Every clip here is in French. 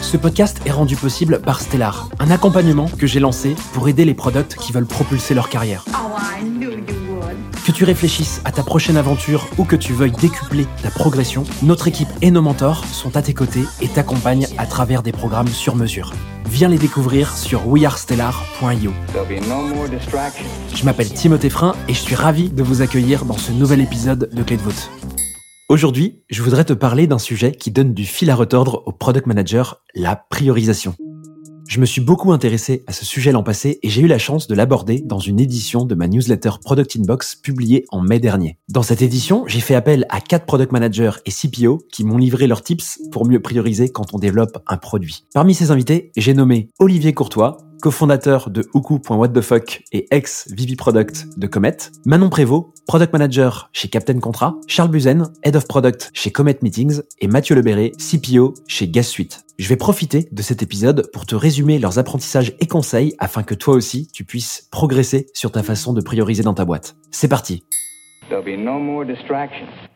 Ce podcast est rendu possible par Stellar, un accompagnement que j'ai lancé pour aider les products qui veulent propulser leur carrière. Que tu réfléchisses à ta prochaine aventure ou que tu veuilles décupler ta progression, notre équipe et nos mentors sont à tes côtés et t'accompagnent à travers des programmes sur mesure. Viens les découvrir sur wearestellar.io. Je m'appelle Timothée Frein et je suis ravi de vous accueillir dans ce nouvel épisode de Clé de voûte. Aujourd'hui, je voudrais te parler d'un sujet qui donne du fil à retordre au product manager, la priorisation. Je me suis beaucoup intéressé à ce sujet l'an passé et j'ai eu la chance de l'aborder dans une édition de ma newsletter Product Inbox publiée en mai dernier. Dans cette édition, j'ai fait appel à quatre product managers et CPO qui m'ont livré leurs tips pour mieux prioriser quand on développe un produit. Parmi ces invités, j'ai nommé Olivier Courtois, cofondateur de Huku.whatthefuck et ex-VP Product de Comet, Manon Prévost, Product Manager chez Captain Contrat, Charles Buzen, Head of Product chez Comet Meetings et Mathieu Lebéré, CPO chez Gas Suite. Je vais profiter de cet épisode pour te résumer leurs apprentissages et conseils afin que toi aussi tu puisses progresser sur ta façon de prioriser dans ta boîte. C'est parti.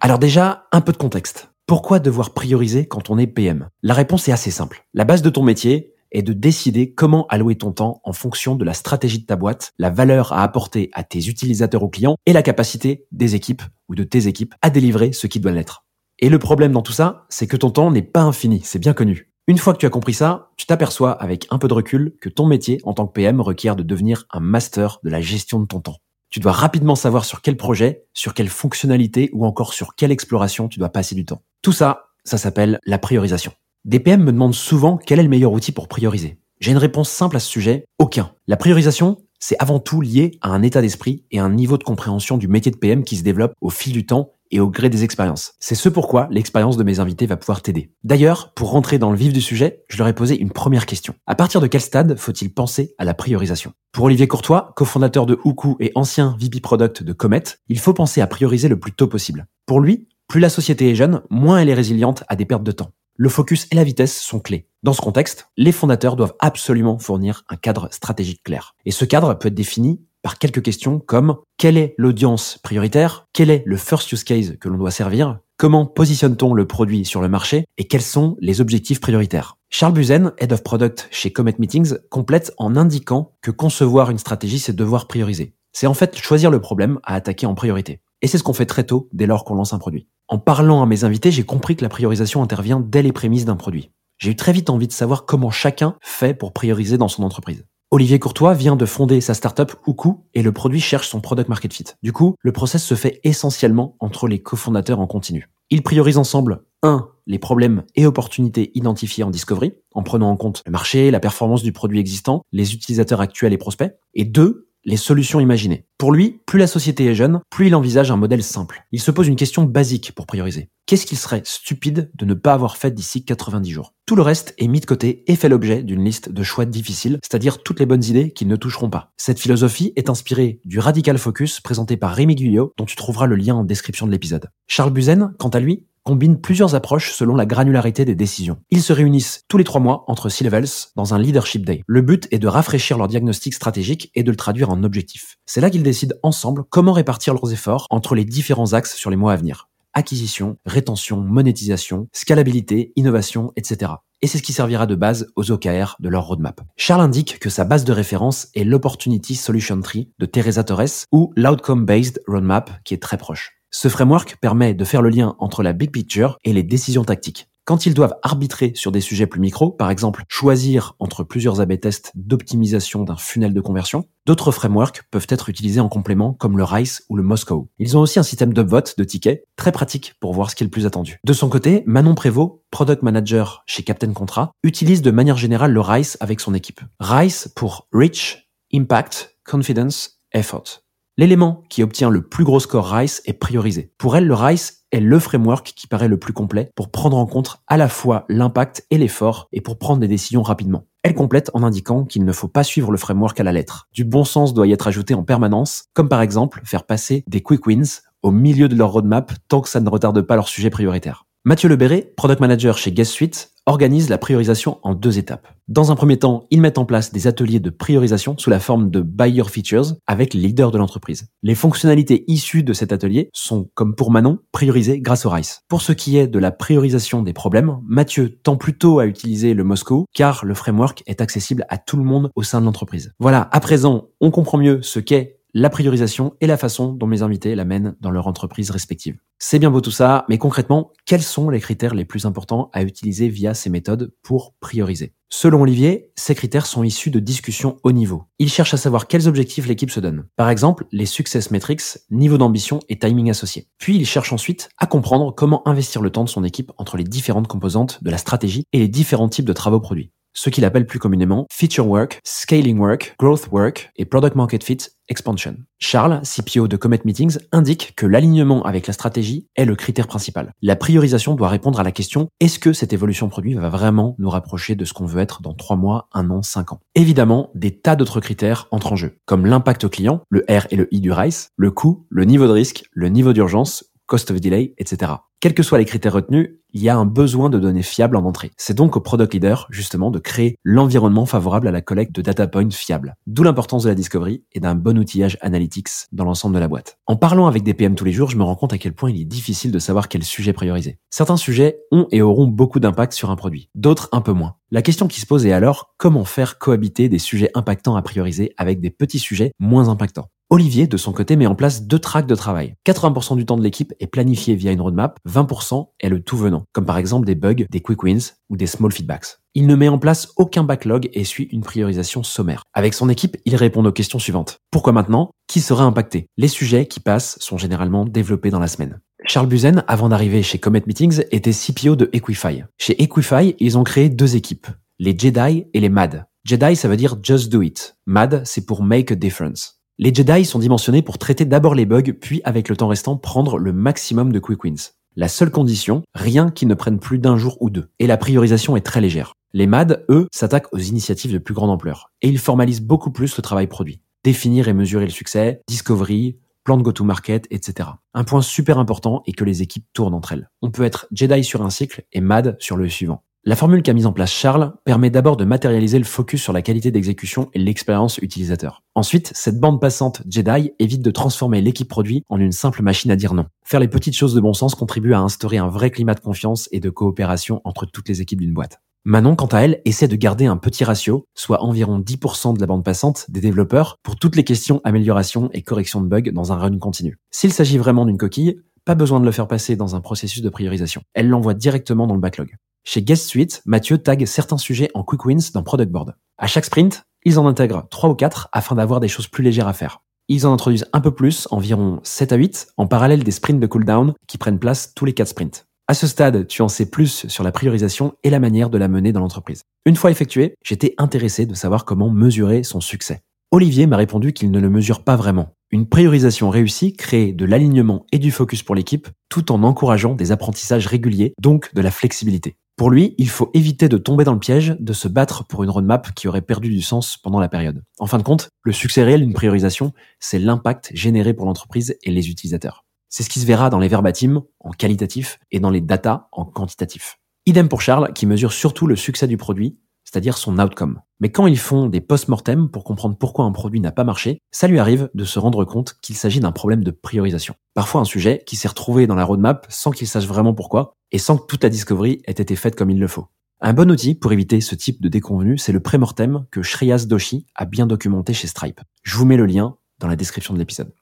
Alors déjà, un peu de contexte. Pourquoi devoir prioriser quand on est PM La réponse est assez simple. La base de ton métier, est de décider comment allouer ton temps en fonction de la stratégie de ta boîte, la valeur à apporter à tes utilisateurs ou clients et la capacité des équipes ou de tes équipes à délivrer ce qui doit l'être. Et le problème dans tout ça, c'est que ton temps n'est pas infini, c'est bien connu. Une fois que tu as compris ça, tu t'aperçois avec un peu de recul que ton métier en tant que PM requiert de devenir un master de la gestion de ton temps. Tu dois rapidement savoir sur quel projet, sur quelle fonctionnalité ou encore sur quelle exploration tu dois passer du temps. Tout ça, ça s'appelle la priorisation. Des PM me demandent souvent quel est le meilleur outil pour prioriser. J'ai une réponse simple à ce sujet, aucun. La priorisation, c'est avant tout lié à un état d'esprit et un niveau de compréhension du métier de PM qui se développe au fil du temps et au gré des expériences. C'est ce pourquoi l'expérience de mes invités va pouvoir t'aider. D'ailleurs, pour rentrer dans le vif du sujet, je leur ai posé une première question. À partir de quel stade faut-il penser à la priorisation? Pour Olivier Courtois, cofondateur de Huku et ancien VP Product de Comet, il faut penser à prioriser le plus tôt possible. Pour lui, plus la société est jeune, moins elle est résiliente à des pertes de temps le focus et la vitesse sont clés. Dans ce contexte, les fondateurs doivent absolument fournir un cadre stratégique clair. Et ce cadre peut être défini par quelques questions comme quelle est l'audience prioritaire, quel est le first use case que l'on doit servir, comment positionne-t-on le produit sur le marché? Et quels sont les objectifs prioritaires? Charles Buzen, Head of Product chez Comet Meetings, complète en indiquant que concevoir une stratégie, c'est devoir prioriser. C'est en fait choisir le problème à attaquer en priorité. Et c'est ce qu'on fait très tôt dès lors qu'on lance un produit. En parlant à mes invités, j'ai compris que la priorisation intervient dès les prémices d'un produit. J'ai eu très vite envie de savoir comment chacun fait pour prioriser dans son entreprise. Olivier Courtois vient de fonder sa startup Ouku et le produit cherche son product market fit. Du coup, le process se fait essentiellement entre les cofondateurs en continu. Ils priorisent ensemble 1. les problèmes et opportunités identifiés en discovery, en prenant en compte le marché, la performance du produit existant, les utilisateurs actuels et prospects, et 2 les solutions imaginées. Pour lui, plus la société est jeune, plus il envisage un modèle simple. Il se pose une question basique pour prioriser. Qu'est-ce qu'il serait stupide de ne pas avoir fait d'ici 90 jours? Tout le reste est mis de côté et fait l'objet d'une liste de choix difficiles, c'est-à-dire toutes les bonnes idées qui ne toucheront pas. Cette philosophie est inspirée du Radical Focus présenté par Rémi Guyot, dont tu trouveras le lien en description de l'épisode. Charles Buzen, quant à lui, combine plusieurs approches selon la granularité des décisions. Ils se réunissent tous les trois mois entre C-Levels dans un Leadership Day. Le but est de rafraîchir leur diagnostic stratégique et de le traduire en objectif. C'est là qu'ils décident ensemble comment répartir leurs efforts entre les différents axes sur les mois à venir. Acquisition, rétention, monétisation, scalabilité, innovation, etc. Et c'est ce qui servira de base aux OKR de leur roadmap. Charles indique que sa base de référence est l'Opportunity Solution Tree de Teresa Torres ou l'Outcome Based Roadmap qui est très proche. Ce framework permet de faire le lien entre la big picture et les décisions tactiques. Quand ils doivent arbitrer sur des sujets plus micro, par exemple choisir entre plusieurs A-B tests d'optimisation d'un funnel de conversion, d'autres frameworks peuvent être utilisés en complément comme le RICE ou le Moscow. Ils ont aussi un système d'upvote de tickets très pratique pour voir ce qui est le plus attendu. De son côté, Manon Prévost, product manager chez Captain Contrat, utilise de manière générale le RICE avec son équipe. RICE pour Reach, Impact, Confidence, Effort. L'élément qui obtient le plus gros score RICE est priorisé. Pour elle, le RICE est le framework qui paraît le plus complet pour prendre en compte à la fois l'impact et l'effort et pour prendre des décisions rapidement. Elle complète en indiquant qu'il ne faut pas suivre le framework à la lettre. Du bon sens doit y être ajouté en permanence, comme par exemple faire passer des quick wins au milieu de leur roadmap tant que ça ne retarde pas leur sujet prioritaire. Mathieu Lebéré, product manager chez Guest Suite, organise la priorisation en deux étapes. Dans un premier temps, ils mettent en place des ateliers de priorisation sous la forme de buyer features avec les leaders de l'entreprise. Les fonctionnalités issues de cet atelier sont, comme pour Manon, priorisées grâce au RICE. Pour ce qui est de la priorisation des problèmes, Mathieu tend plutôt à utiliser le Moscow car le framework est accessible à tout le monde au sein de l'entreprise. Voilà, à présent, on comprend mieux ce qu'est la priorisation et la façon dont mes invités la mènent dans leur entreprise respective. C'est bien beau tout ça, mais concrètement, quels sont les critères les plus importants à utiliser via ces méthodes pour prioriser? Selon Olivier, ces critères sont issus de discussions haut niveau. Il cherche à savoir quels objectifs l'équipe se donne. Par exemple, les success metrics, niveau d'ambition et timing associé. Puis il cherche ensuite à comprendre comment investir le temps de son équipe entre les différentes composantes de la stratégie et les différents types de travaux produits ce qu'il appelle plus communément feature work, scaling work, growth work et product market fit expansion. Charles, CPO de Comet Meetings, indique que l'alignement avec la stratégie est le critère principal. La priorisation doit répondre à la question est-ce que cette évolution produit va vraiment nous rapprocher de ce qu'on veut être dans 3 mois, 1 an, 5 ans? Évidemment, des tas d'autres critères entrent en jeu, comme l'impact au client, le R et le I du RICE, le coût, le niveau de risque, le niveau d'urgence cost of delay, etc. Quels que soient les critères retenus, il y a un besoin de données fiables en entrée. C'est donc au product leader, justement, de créer l'environnement favorable à la collecte de data points fiables. D'où l'importance de la discovery et d'un bon outillage analytics dans l'ensemble de la boîte. En parlant avec des PM tous les jours, je me rends compte à quel point il est difficile de savoir quel sujet prioriser. Certains sujets ont et auront beaucoup d'impact sur un produit, d'autres un peu moins. La question qui se pose est alors comment faire cohabiter des sujets impactants à prioriser avec des petits sujets moins impactants? Olivier, de son côté, met en place deux tracks de travail. 80% du temps de l'équipe est planifié via une roadmap, 20% est le tout venant, comme par exemple des bugs, des quick wins ou des small feedbacks. Il ne met en place aucun backlog et suit une priorisation sommaire. Avec son équipe, il répond aux questions suivantes. Pourquoi maintenant? Qui sera impacté? Les sujets qui passent sont généralement développés dans la semaine. Charles Buzen, avant d'arriver chez Comet Meetings, était CPO de Equify. Chez Equify, ils ont créé deux équipes, les Jedi et les Mad. Jedi, ça veut dire Just Do It. Mad, c'est pour Make a Difference. Les Jedi sont dimensionnés pour traiter d'abord les bugs, puis avec le temps restant prendre le maximum de quick wins. La seule condition, rien qui ne prenne plus d'un jour ou deux. Et la priorisation est très légère. Les MAD, eux, s'attaquent aux initiatives de plus grande ampleur. Et ils formalisent beaucoup plus le travail produit. Définir et mesurer le succès, discovery, plan de go-to-market, etc. Un point super important est que les équipes tournent entre elles. On peut être Jedi sur un cycle et MAD sur le suivant. La formule qu'a mise en place Charles permet d'abord de matérialiser le focus sur la qualité d'exécution et l'expérience utilisateur. Ensuite, cette bande passante Jedi évite de transformer l'équipe produit en une simple machine à dire non. Faire les petites choses de bon sens contribue à instaurer un vrai climat de confiance et de coopération entre toutes les équipes d'une boîte. Manon, quant à elle, essaie de garder un petit ratio, soit environ 10% de la bande passante des développeurs, pour toutes les questions amélioration et correction de bugs dans un run continu. S'il s'agit vraiment d'une coquille, pas besoin de le faire passer dans un processus de priorisation. Elle l'envoie directement dans le backlog. Chez Guest Suite, Mathieu tag certains sujets en quick wins dans Product Board. À chaque sprint, ils en intègrent 3 ou 4 afin d'avoir des choses plus légères à faire. Ils en introduisent un peu plus, environ 7 à 8, en parallèle des sprints de cooldown qui prennent place tous les 4 sprints. À ce stade, tu en sais plus sur la priorisation et la manière de la mener dans l'entreprise. Une fois effectué, j'étais intéressé de savoir comment mesurer son succès. Olivier m'a répondu qu'il ne le mesure pas vraiment. Une priorisation réussie crée de l'alignement et du focus pour l'équipe tout en encourageant des apprentissages réguliers, donc de la flexibilité. Pour lui, il faut éviter de tomber dans le piège de se battre pour une roadmap qui aurait perdu du sens pendant la période. En fin de compte, le succès réel d'une priorisation, c'est l'impact généré pour l'entreprise et les utilisateurs. C'est ce qui se verra dans les verbatims en qualitatif et dans les data en quantitatif. Idem pour Charles qui mesure surtout le succès du produit c'est-à-dire son outcome. Mais quand ils font des post-mortem pour comprendre pourquoi un produit n'a pas marché, ça lui arrive de se rendre compte qu'il s'agit d'un problème de priorisation. Parfois un sujet qui s'est retrouvé dans la roadmap sans qu'il sache vraiment pourquoi, et sans que toute la discovery ait été faite comme il le faut. Un bon outil pour éviter ce type de déconvenu, c'est le pré-mortem que Shreyas Doshi a bien documenté chez Stripe. Je vous mets le lien dans la description de l'épisode.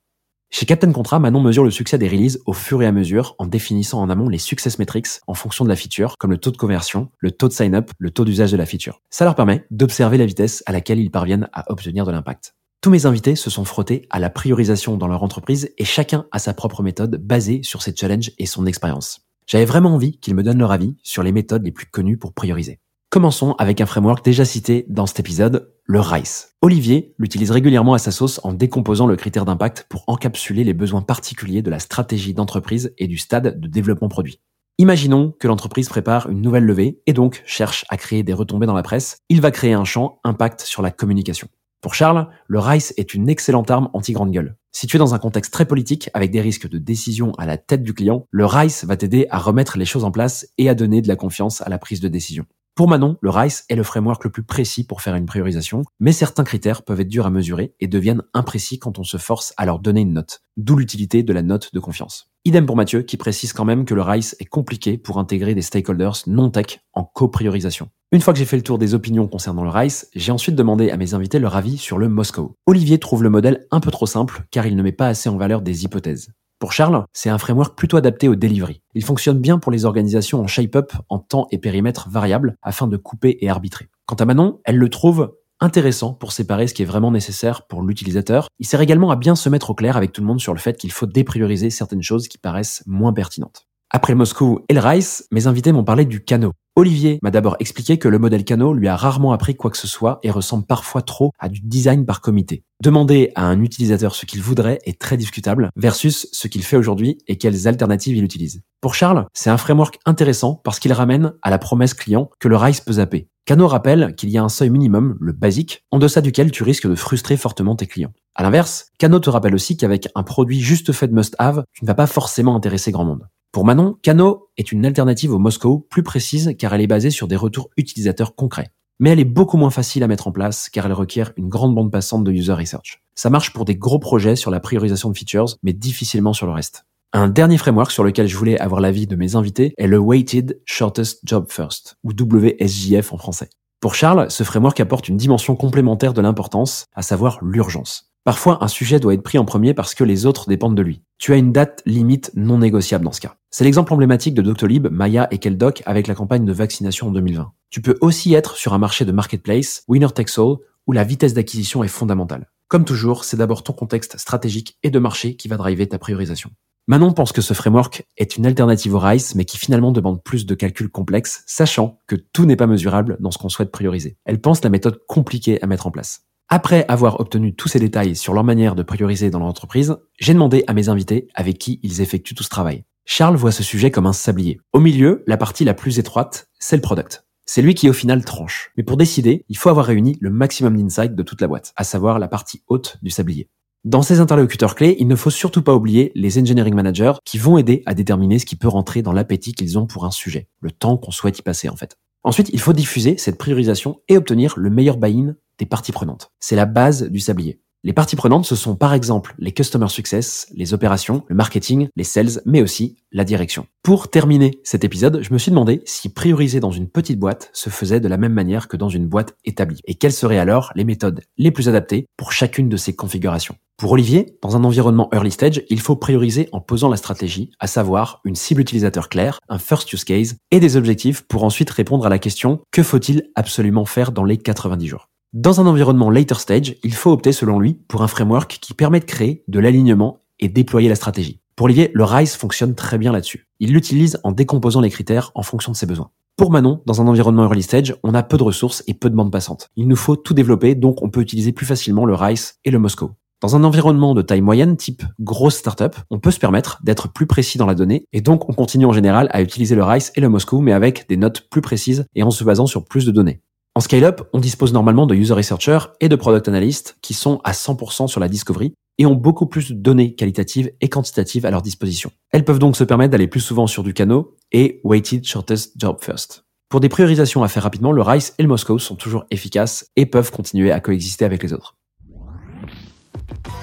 Chez Captain Contrat, Manon mesure le succès des releases au fur et à mesure en définissant en amont les success metrics en fonction de la feature, comme le taux de conversion, le taux de sign-up, le taux d'usage de la feature. Ça leur permet d'observer la vitesse à laquelle ils parviennent à obtenir de l'impact. Tous mes invités se sont frottés à la priorisation dans leur entreprise et chacun a sa propre méthode basée sur ses challenges et son expérience. J'avais vraiment envie qu'ils me donnent leur avis sur les méthodes les plus connues pour prioriser. Commençons avec un framework déjà cité dans cet épisode, le RICE. Olivier l'utilise régulièrement à sa sauce en décomposant le critère d'impact pour encapsuler les besoins particuliers de la stratégie d'entreprise et du stade de développement produit. Imaginons que l'entreprise prépare une nouvelle levée et donc cherche à créer des retombées dans la presse. Il va créer un champ impact sur la communication. Pour Charles, le RICE est une excellente arme anti-grande gueule. Situé dans un contexte très politique, avec des risques de décision à la tête du client, le RICE va t'aider à remettre les choses en place et à donner de la confiance à la prise de décision. Pour Manon, le RICE est le framework le plus précis pour faire une priorisation, mais certains critères peuvent être durs à mesurer et deviennent imprécis quand on se force à leur donner une note, d'où l'utilité de la note de confiance. Idem pour Mathieu, qui précise quand même que le RICE est compliqué pour intégrer des stakeholders non-tech en co-priorisation. Une fois que j'ai fait le tour des opinions concernant le RICE, j'ai ensuite demandé à mes invités leur avis sur le Moscow. Olivier trouve le modèle un peu trop simple car il ne met pas assez en valeur des hypothèses. Pour Charles, c'est un framework plutôt adapté au delivery. Il fonctionne bien pour les organisations en shape-up en temps et périmètre variables afin de couper et arbitrer. Quant à Manon, elle le trouve intéressant pour séparer ce qui est vraiment nécessaire pour l'utilisateur. Il sert également à bien se mettre au clair avec tout le monde sur le fait qu'il faut déprioriser certaines choses qui paraissent moins pertinentes. Après Moscou et le Rice, mes invités m'ont parlé du Cano. Olivier m'a d'abord expliqué que le modèle Cano lui a rarement appris quoi que ce soit et ressemble parfois trop à du design par comité. Demander à un utilisateur ce qu'il voudrait est très discutable versus ce qu'il fait aujourd'hui et quelles alternatives il utilise. Pour Charles, c'est un framework intéressant parce qu'il ramène à la promesse client que le RISE peut zapper. Cano rappelle qu'il y a un seuil minimum, le basique, en deçà duquel tu risques de frustrer fortement tes clients. À l'inverse, Cano te rappelle aussi qu'avec un produit juste fait de must-have, tu ne vas pas forcément intéresser grand monde. Pour Manon, Cano est une alternative au Moscow plus précise car elle est basée sur des retours utilisateurs concrets. Mais elle est beaucoup moins facile à mettre en place car elle requiert une grande bande passante de user research. Ça marche pour des gros projets sur la priorisation de features, mais difficilement sur le reste. Un dernier framework sur lequel je voulais avoir l'avis de mes invités est le Weighted Shortest Job First, ou WSJF en français. Pour Charles, ce framework apporte une dimension complémentaire de l'importance, à savoir l'urgence. Parfois, un sujet doit être pris en premier parce que les autres dépendent de lui. Tu as une date limite non négociable dans ce cas. C'est l'exemple emblématique de Doctolib, Maya et Keldoc avec la campagne de vaccination en 2020. Tu peux aussi être sur un marché de marketplace, winner takes all, où la vitesse d'acquisition est fondamentale. Comme toujours, c'est d'abord ton contexte stratégique et de marché qui va driver ta priorisation. Manon pense que ce framework est une alternative au RICE, mais qui finalement demande plus de calculs complexes, sachant que tout n'est pas mesurable dans ce qu'on souhaite prioriser. Elle pense la méthode compliquée à mettre en place. Après avoir obtenu tous ces détails sur leur manière de prioriser dans l'entreprise, j'ai demandé à mes invités avec qui ils effectuent tout ce travail. Charles voit ce sujet comme un sablier. Au milieu, la partie la plus étroite, c'est le product. C'est lui qui au final tranche. Mais pour décider, il faut avoir réuni le maximum d'insight de toute la boîte, à savoir la partie haute du sablier. Dans ces interlocuteurs clés, il ne faut surtout pas oublier les engineering managers qui vont aider à déterminer ce qui peut rentrer dans l'appétit qu'ils ont pour un sujet, le temps qu'on souhaite y passer en fait. Ensuite, il faut diffuser cette priorisation et obtenir le meilleur buy-in parties prenantes. C'est la base du sablier. Les parties prenantes, ce sont par exemple les customer success, les opérations, le marketing, les sales, mais aussi la direction. Pour terminer cet épisode, je me suis demandé si prioriser dans une petite boîte se faisait de la même manière que dans une boîte établie, et quelles seraient alors les méthodes les plus adaptées pour chacune de ces configurations? Pour Olivier, dans un environnement early stage, il faut prioriser en posant la stratégie, à savoir une cible utilisateur claire, un first use case et des objectifs pour ensuite répondre à la question que faut-il absolument faire dans les 90 jours? Dans un environnement later stage, il faut opter selon lui pour un framework qui permet de créer de l'alignement et déployer la stratégie. Pour Olivier, le RISE fonctionne très bien là-dessus. Il l'utilise en décomposant les critères en fonction de ses besoins. Pour Manon, dans un environnement early stage, on a peu de ressources et peu de bandes passantes. Il nous faut tout développer, donc on peut utiliser plus facilement le RISE et le Moscow. Dans un environnement de taille moyenne, type grosse startup, on peut se permettre d'être plus précis dans la donnée, et donc on continue en général à utiliser le RISE et le Moscow, mais avec des notes plus précises et en se basant sur plus de données. En scale-up, on dispose normalement de user researchers et de product analysts qui sont à 100% sur la discovery et ont beaucoup plus de données qualitatives et quantitatives à leur disposition. Elles peuvent donc se permettre d'aller plus souvent sur du canot et weighted shortest job first. Pour des priorisations à faire rapidement, le RICE et le Moscow sont toujours efficaces et peuvent continuer à coexister avec les autres.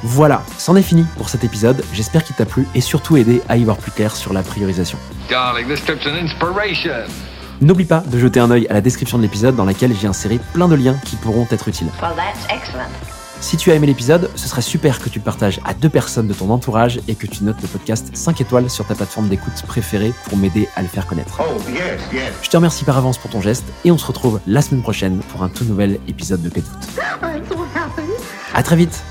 Voilà, c'en est fini pour cet épisode. J'espère qu'il t'a plu et surtout aidé à y voir plus clair sur la priorisation. N'oublie pas de jeter un œil à la description de l'épisode dans laquelle j'ai inséré plein de liens qui pourront être utiles. si tu as aimé l'épisode, ce serait super que tu le partages à deux personnes de ton entourage et que tu notes le podcast 5 étoiles sur ta plateforme d'écoute préférée pour m'aider à le faire connaître. Oh, Je te remercie par avance pour ton geste et on se retrouve la semaine prochaine pour un tout nouvel épisode de Pet Foot. À très vite